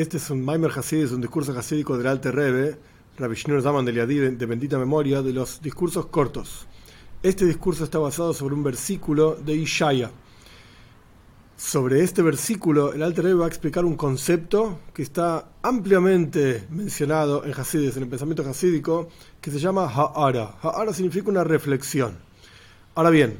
Este es un Maimer Hasid, es un discurso hasídico del Alte Rebbe, Rabbi Shneur Zaman de Liadi, de bendita memoria, de los discursos cortos. Este discurso está basado sobre un versículo de Ishaya. Sobre este versículo, el Alte Rebbe va a explicar un concepto que está ampliamente mencionado en Hasidis, en el pensamiento hasídico, que se llama Ha'ara. Ha'ara significa una reflexión. Ahora bien,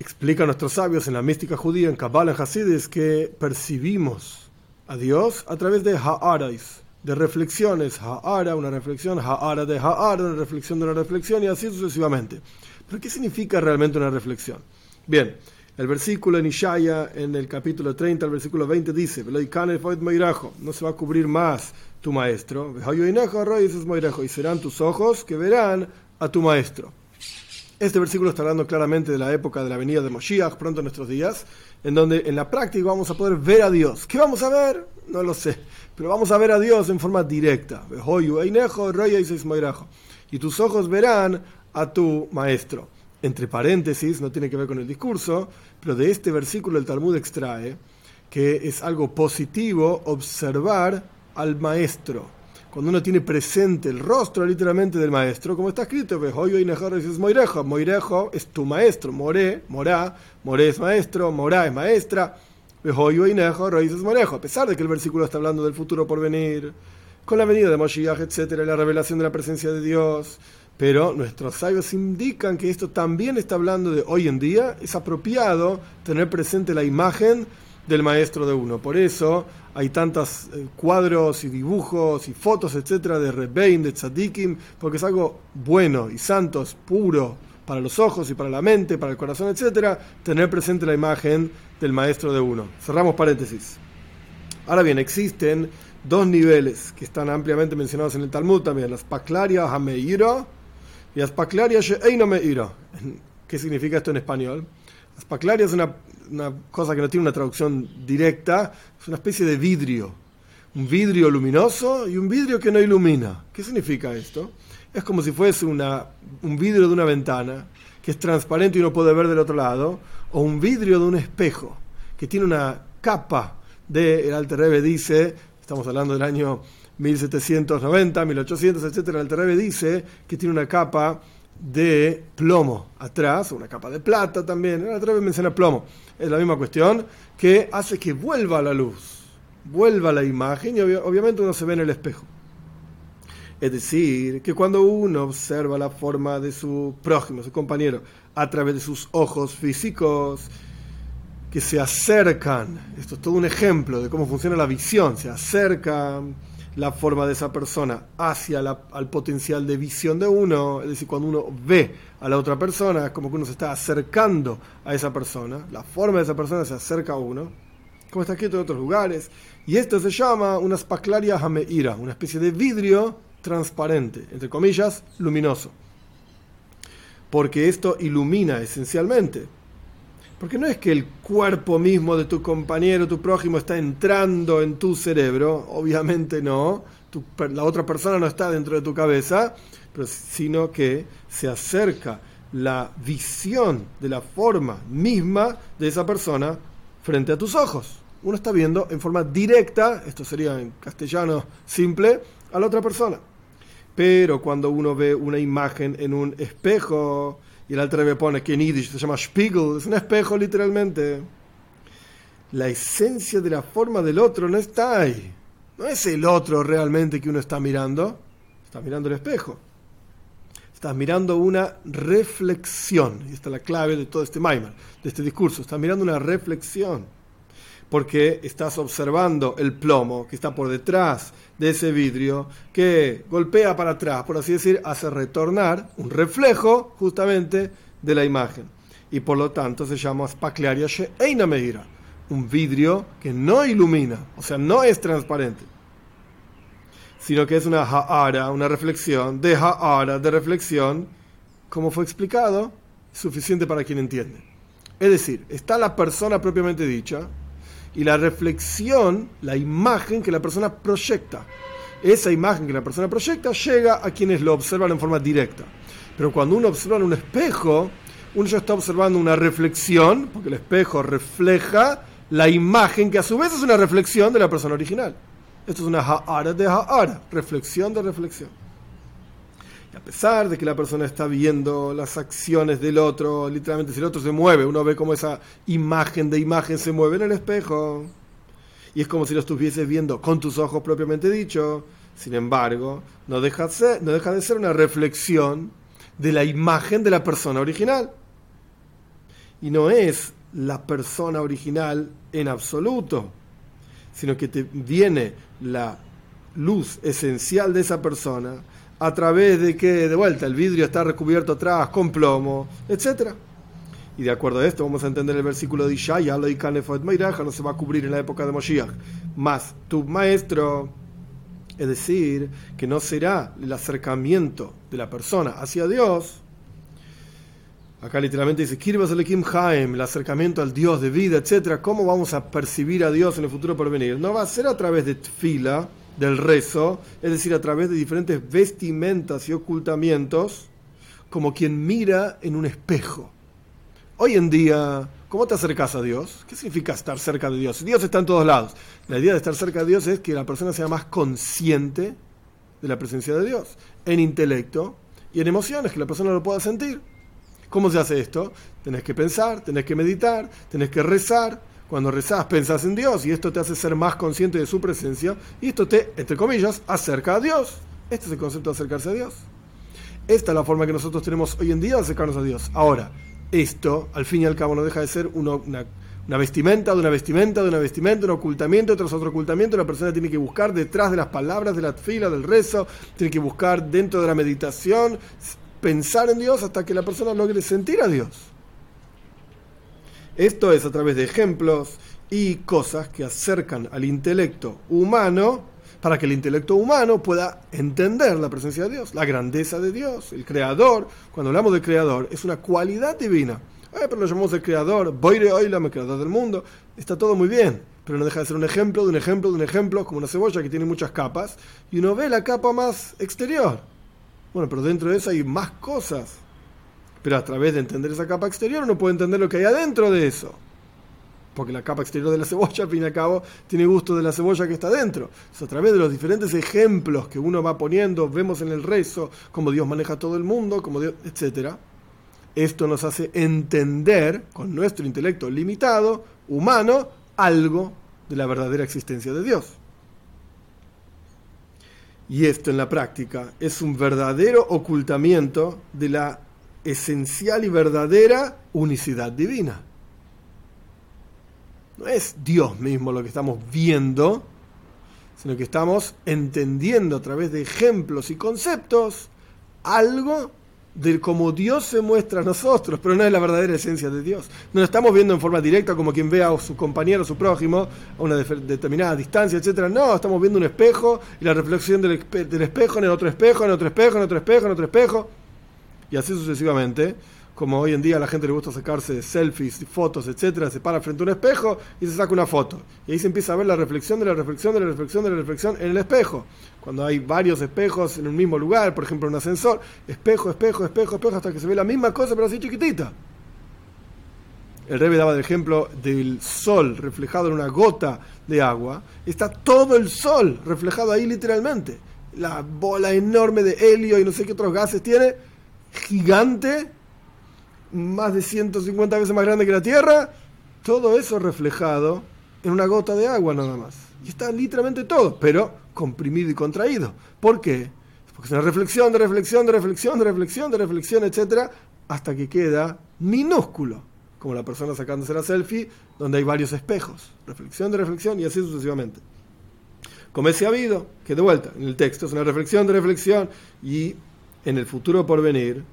explican nuestros sabios en la mística judía, en Kabbalah, en que percibimos a Dios a través de ha'arais, de reflexiones, ha'ara, una reflexión, ha'ara de ha'ara, una reflexión de una reflexión y así sucesivamente. Pero ¿qué significa realmente una reflexión? Bien, el versículo en Ishaya, en el capítulo 30, el versículo 20 dice, no se va a cubrir más tu maestro, y serán tus ojos que verán a tu maestro. Este versículo está hablando claramente de la época de la venida de Moshiach, pronto en nuestros días, en donde en la práctica vamos a poder ver a Dios. ¿Qué vamos a ver? No lo sé, pero vamos a ver a Dios en forma directa. Y tus ojos verán a tu maestro. Entre paréntesis, no tiene que ver con el discurso, pero de este versículo el Talmud extrae que es algo positivo observar al maestro cuando uno tiene presente el rostro literalmente del maestro, como está escrito, es Moirejo, Moirejo es tu maestro, More, Morá, More es maestro, Morá es maestra, a pesar de que el versículo está hablando del futuro por venir, con la venida de Moshiach, etcétera, la revelación de la presencia de Dios. Pero nuestros sabios indican que esto también está hablando de hoy en día, es apropiado tener presente la imagen del maestro de uno. Por eso hay tantos eh, cuadros y dibujos y fotos, etcétera, de Rebein, de Tzadikim, porque es algo bueno y santo, puro para los ojos y para la mente, para el corazón, etcétera, tener presente la imagen del maestro de uno. Cerramos paréntesis. Ahora bien, existen dos niveles que están ampliamente mencionados en el Talmud también, las Paklaria Hameira y las Paklaria Sheeinomeira. ¿Qué significa esto en español? Las Paklaria es una cosa que no tiene una traducción directa, es una especie de vidrio. Un vidrio luminoso y un vidrio que no ilumina. ¿Qué significa esto? Es como si fuese un vidrio de una ventana que es transparente y uno puede ver del otro lado, o un vidrio de un espejo que tiene una capa de, el Alter Rebbe dice, estamos hablando del año 1790, 1800, etc. El Alter Rebbe dice que tiene una capa de plomo atrás, una capa de plata también, otra vez menciona plomo, es la misma cuestión, que hace que vuelva la luz, vuelva la imagen y obviamente uno se ve en el espejo. Es decir, que cuando uno observa la forma de su prójimo, su compañero, a través de sus ojos físicos, que se acercan, esto es todo un ejemplo de cómo funciona la visión, se acercan la forma de esa persona hacia la, al potencial de visión de uno, es decir, cuando uno ve a la otra persona, es como que uno se está acercando a esa persona, la forma de esa persona se acerca a uno, como está escrito en otros lugares, y esto se llama una spaclaria hameira, una especie de vidrio transparente, entre comillas, luminoso, porque esto ilumina esencialmente porque no es que el cuerpo mismo de tu compañero, tu prójimo, está entrando en tu cerebro, obviamente no, la otra persona no está dentro de tu cabeza, pero, sino que se acerca la visión de la forma misma de esa persona frente a tus ojos. Uno está viendo en forma directa, esto sería en castellano simple, a la otra persona. Pero cuando uno ve una imagen en un espejo, y el Alter pone que en Yiddish se llama Spiegel, es un espejo literalmente. La esencia de la forma del otro no está ahí. No es el otro realmente que uno está mirando. Está mirando el espejo. Estás mirando una reflexión. Y esta es la clave de todo este Maimar, de este discurso. Estás mirando una reflexión porque estás observando el plomo que está por detrás de ese vidrio, que golpea para atrás, por así decir, hace retornar un reflejo justamente de la imagen. Y por lo tanto se llama Spaclaria Sheina Meira, un vidrio que no ilumina, o sea, no es transparente, sino que es una ha'ara, una reflexión, de ha'ara, de reflexión, como fue explicado, suficiente para quien entiende. Es decir, está la persona propiamente dicha, y la reflexión, la imagen que la persona proyecta. Esa imagen que la persona proyecta llega a quienes lo observan en forma directa. Pero cuando uno observa en un espejo, uno ya está observando una reflexión, porque el espejo refleja la imagen que a su vez es una reflexión de la persona original. Esto es una ha'ara de ha'ara, reflexión de reflexión. Y a pesar de que la persona está viendo las acciones del otro, literalmente si el otro se mueve, uno ve como esa imagen de imagen se mueve en el espejo. Y es como si lo estuvieses viendo con tus ojos propiamente dicho. Sin embargo, no deja, no deja de ser una reflexión de la imagen de la persona original. Y no es la persona original en absoluto, sino que te viene la luz esencial de esa persona a través de que, de vuelta, el vidrio está recubierto atrás con plomo, etc. Y de acuerdo a esto, vamos a entender el versículo de Ishaya, lo no se va a cubrir en la época de Moshiach. Más tu maestro, es decir, que no será el acercamiento de la persona hacia Dios. Acá literalmente dice, Haim, el acercamiento al Dios de vida, etc. ¿Cómo vamos a percibir a Dios en el futuro por venir? No va a ser a través de tfila, del rezo, es decir, a través de diferentes vestimentas y ocultamientos, como quien mira en un espejo. Hoy en día, ¿cómo te acercas a Dios? ¿Qué significa estar cerca de Dios? Dios está en todos lados. La idea de estar cerca de Dios es que la persona sea más consciente de la presencia de Dios, en intelecto y en emociones, que la persona lo pueda sentir. ¿Cómo se hace esto? Tenés que pensar, tenés que meditar, tenés que rezar, cuando rezás, pensás en Dios y esto te hace ser más consciente de su presencia y esto te, entre comillas, acerca a Dios. Este es el concepto de acercarse a Dios. Esta es la forma que nosotros tenemos hoy en día de acercarnos a Dios. Ahora, esto, al fin y al cabo, no deja de ser una, vestimenta, de una vestimenta, de una vestimenta, un ocultamiento tras otro ocultamiento. La persona tiene que buscar detrás de las palabras de la fila, del rezo, tiene que buscar dentro de la meditación, pensar en Dios hasta que la persona logre sentir a Dios. Esto es a través de ejemplos y cosas que acercan al intelecto humano para que el intelecto humano pueda entender la presencia de Dios, la grandeza de Dios, el creador. Cuando hablamos de creador, es una cualidad divina. pero lo llamamos el creador, Boire Oilam, el creador del mundo. Está todo muy bien, pero no deja de ser un ejemplo, de un ejemplo, de un ejemplo, como una cebolla que tiene muchas capas, y uno ve la capa más exterior. Bueno, pero dentro de eso hay más cosas. Pero a través de entender esa capa exterior uno puede entender lo que hay adentro de eso. Porque la capa exterior de la cebolla, al fin y al cabo, tiene gusto de la cebolla que está dentro. a través de los diferentes ejemplos que uno va poniendo, vemos en el rezo, cómo Dios maneja todo el mundo, como Dios, etc. Esto nos hace entender, con nuestro intelecto limitado, humano, algo de la verdadera existencia de Dios. Y esto en la práctica es un verdadero ocultamiento de la esencial y verdadera unicidad divina. No es Dios mismo lo que estamos viendo, sino que estamos entendiendo a través de ejemplos y conceptos algo de cómo Dios se muestra a nosotros, pero no es la verdadera esencia de Dios. No lo estamos viendo en forma directa como quien ve a su compañero, a su prójimo, a una determinada distancia, etc. No, estamos viendo un espejo y la reflexión del, del espejo en el otro espejo, en otro espejo, en otro espejo, en otro espejo y así sucesivamente. Como hoy en día a la gente le gusta sacarse selfies, fotos, etcétera, se para frente a un espejo y se saca una foto. Y ahí se empieza a ver la reflexión de la reflexión de la reflexión de la reflexión en el espejo. Cuando hay varios espejos en un mismo lugar, por ejemplo, un ascensor, espejo, espejo, espejo, espejo, hasta que se ve la misma cosa, pero así chiquitita. El Rebe daba el ejemplo del sol reflejado en una gota de agua. Está todo el sol reflejado ahí literalmente. La bola enorme de helio y no sé qué otros gases tiene gigante, más de 150 veces más grande que la Tierra, todo eso reflejado en una gota de agua nada más. Y está literalmente todo, pero comprimido y contraído. ¿Por qué? Porque es una reflexión, de reflexión, de reflexión, de reflexión, de reflexión, etcétera, hasta que queda minúsculo, como la persona sacándose la selfie, donde hay varios espejos. Reflexión de reflexión y así sucesivamente. Como ese habido, que de vuelta en el texto es una reflexión de reflexión y en el futuro por venir,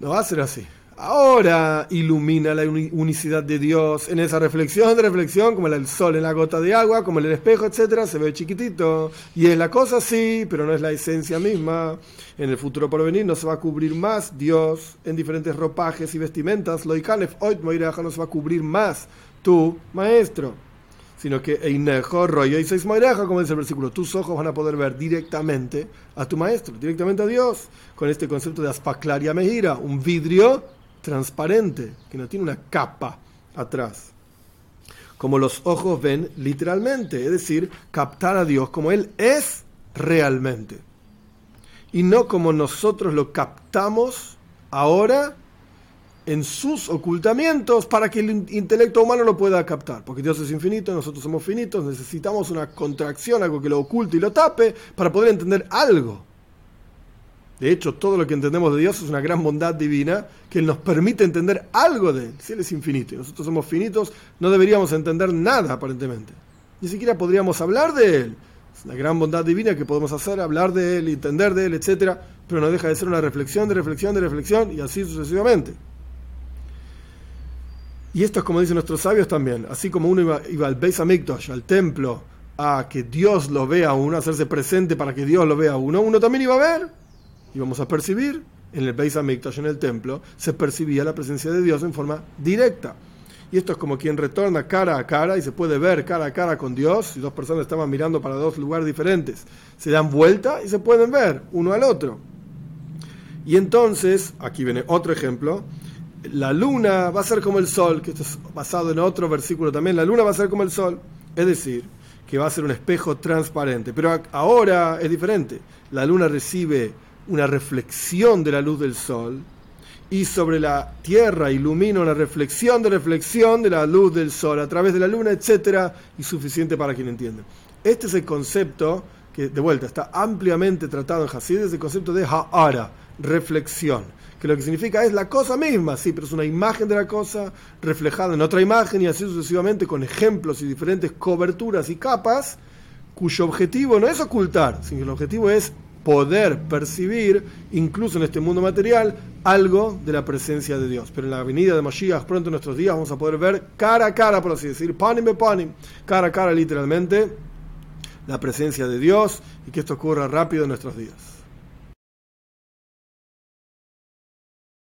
no va a ser así. Ahora ilumina la unicidad de Dios en esa reflexión de reflexión, como el sol en la gota de agua, como el espejo, etcétera, se ve chiquitito. Y es la cosa sí, pero no es la esencia misma. En el futuro por venir no se va a cubrir más Dios en diferentes ropajes y vestimentas. Lo hoy no se va a cubrir más tu maestro sino que Einejo, Royo y Seis como dice el versículo, tus ojos van a poder ver directamente a tu maestro, directamente a Dios, con este concepto de aspaclaria mejira, un vidrio transparente, que no tiene una capa atrás. como los ojos ven literalmente, es decir, captar a Dios como Él es realmente. Y no como nosotros lo captamos ahora en sus ocultamientos para que el intelecto humano lo pueda captar. Porque Dios es infinito, nosotros somos finitos, necesitamos una contracción, algo que lo oculte y lo tape para poder entender algo. De hecho, todo lo que entendemos de Dios es una gran bondad divina que nos permite entender algo de Él. Si Él es infinito y nosotros somos finitos, no deberíamos entender nada aparentemente. Ni siquiera podríamos hablar de Él. Es una gran bondad divina que podemos hacer, hablar de Él, entender de Él, etc. Pero no deja de ser una reflexión, de reflexión, de reflexión y así sucesivamente. Y esto es como dicen nuestros sabios también. Así como uno iba, iba al Beis Hamikdash, al templo, a que Dios lo vea a uno, a hacerse presente para que Dios lo vea a uno, uno también iba a ver y vamos a percibir en el Beis Hamikdash, en el templo, se percibía la presencia de Dios en forma directa. Y esto es como quien retorna cara a cara y se puede ver cara a cara con Dios. Si dos personas estaban mirando para dos lugares diferentes, se dan vuelta y se pueden ver uno al otro. Y entonces, aquí viene otro ejemplo, la luna va a ser como el sol, que esto es basado en otro versículo también, la luna va a ser como el sol, es decir, que va a ser un espejo transparente. Pero ahora es diferente. La luna recibe una reflexión de la luz del sol y sobre la tierra ilumina una reflexión de reflexión de la luz del sol a través de la luna, etcétera, y suficiente para quien entienda. Este es el concepto que, de vuelta, está ampliamente tratado en Hasid, es el concepto de Ha'ara, reflexión, que lo que significa es la cosa misma, sí, pero es una imagen de la cosa reflejada en otra imagen y así sucesivamente con ejemplos y diferentes coberturas y capas, cuyo objetivo no es ocultar, sino que el objetivo es poder percibir, incluso en este mundo material, algo de la presencia de Dios. Pero en la venida de Mashiach, pronto en nuestros días, vamos a poder ver cara a cara, por así decir, panim be cara a cara literalmente, la presencia de Dios y que esto ocurra rápido en nuestros días.